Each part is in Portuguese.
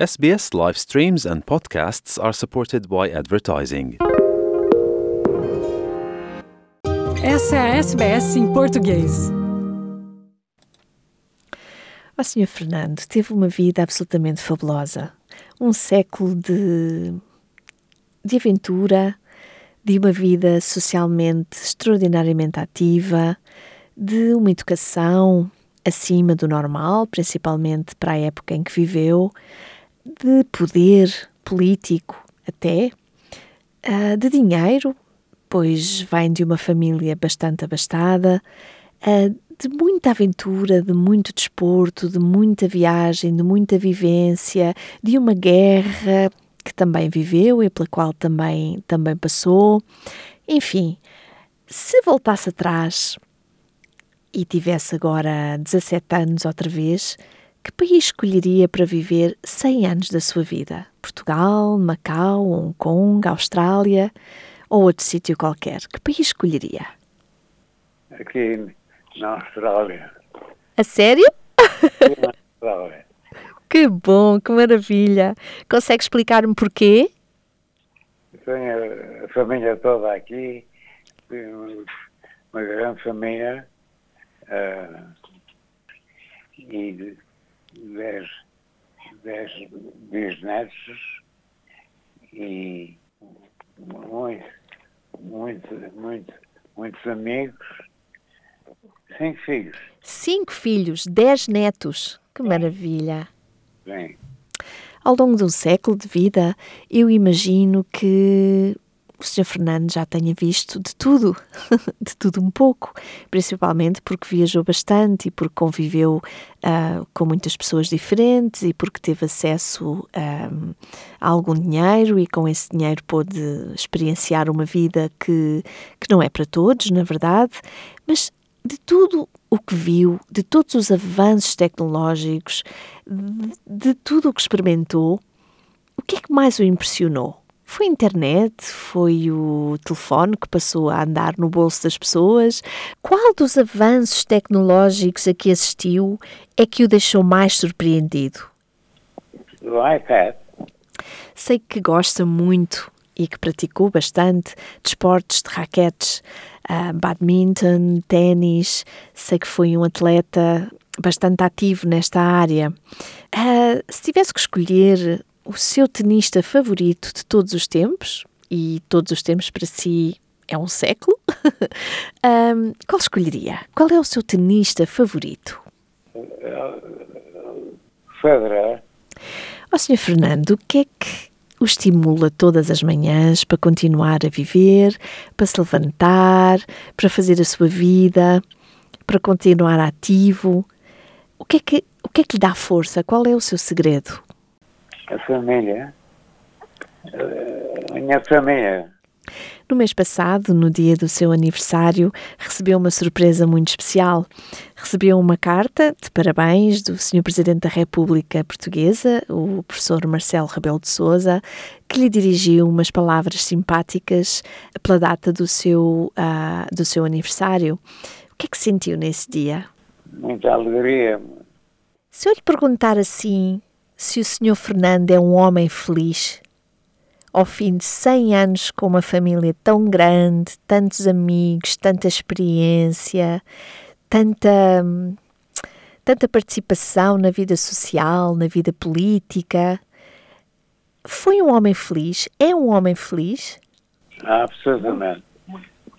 SBS live streams and podcasts are supported by advertising. Essa é a SBS em português. O Sr. Fernando teve uma vida absolutamente fabulosa. Um século de, de aventura, de uma vida socialmente extraordinariamente ativa, de uma educação acima do normal, principalmente para a época em que viveu, de poder político até, uh, de dinheiro, pois vem de uma família bastante abastada, uh, de muita aventura, de muito desporto, de muita viagem, de muita vivência, de uma guerra que também viveu e pela qual também, também passou. Enfim, se voltasse atrás e tivesse agora 17 anos outra vez, que país escolheria para viver 100 anos da sua vida? Portugal, Macau, Hong Kong, Austrália ou outro sítio qualquer? Que país escolheria? Aqui na Austrália. A sério? Aqui na Austrália. Que bom, que maravilha. Consegue explicar-me porquê? Tenho a família toda aqui, uma grande família uh, e dez, dez bisnetos e muito, muito, muito, muitos amigos, cinco filhos. Cinco filhos, dez netos. Que maravilha. Sim. Ao longo de um século de vida, eu imagino que o Sr. Fernando já tenha visto de tudo, de tudo um pouco, principalmente porque viajou bastante e porque conviveu uh, com muitas pessoas diferentes e porque teve acesso um, a algum dinheiro e com esse dinheiro pôde experienciar uma vida que, que não é para todos, na verdade, mas de tudo o que viu, de todos os avanços tecnológicos, de, de tudo o que experimentou, o que é que mais o impressionou? Foi a internet? Foi o telefone que passou a andar no bolso das pessoas? Qual dos avanços tecnológicos a que assistiu é que o deixou mais surpreendido? O iPad. Sei que gosta muito e que praticou bastante de esportes de raquetes, uh, badminton, ténis. Sei que foi um atleta bastante ativo nesta área. Uh, se tivesse que escolher o seu tenista favorito de todos os tempos, e todos os tempos para si é um século, um, qual escolheria? Qual é o seu tenista favorito? Federer. Ó oh, Sr. Fernando, o que é que o estimula todas as manhãs para continuar a viver, para se levantar, para fazer a sua vida, para continuar ativo? O que é que, o que, é que lhe dá força? Qual é o seu segredo? A família, a minha família. No mês passado, no dia do seu aniversário, recebeu uma surpresa muito especial. Recebeu uma carta de parabéns do Sr. Presidente da República Portuguesa, o professor Marcelo Rebelo de Sousa, que lhe dirigiu umas palavras simpáticas pela data do seu, uh, do seu aniversário. O que é que sentiu nesse dia? Muita alegria. Se eu lhe perguntar assim, se o Sr. Fernando é um homem feliz. Ao fim de 100 anos com uma família tão grande, tantos amigos, tanta experiência, tanta, tanta participação na vida social, na vida política, foi um homem feliz? É um homem feliz? Absolutamente.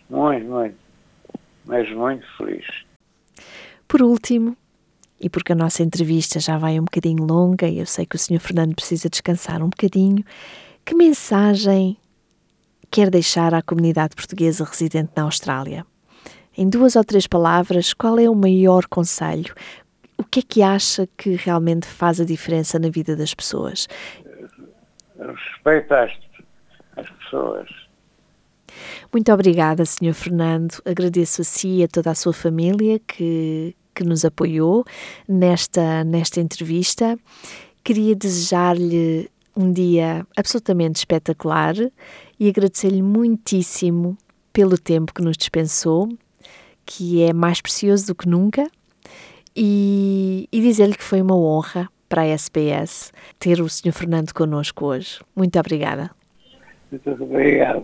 Muito, muito. Mas muito feliz. Por último, e porque a nossa entrevista já vai um bocadinho longa e eu sei que o Sr. Fernando precisa descansar um bocadinho, que mensagem quer deixar à comunidade portuguesa residente na Austrália? Em duas ou três palavras, qual é o maior conselho? O que é que acha que realmente faz a diferença na vida das pessoas? Respeito às, às pessoas. Muito obrigada, Sr. Fernando. Agradeço a si e a toda a sua família que, que nos apoiou nesta, nesta entrevista. Queria desejar-lhe um dia absolutamente espetacular e agradecer-lhe muitíssimo pelo tempo que nos dispensou, que é mais precioso do que nunca, e, e dizer-lhe que foi uma honra para a SBS ter o Sr. Fernando connosco hoje. Muito obrigada. Muito obrigado.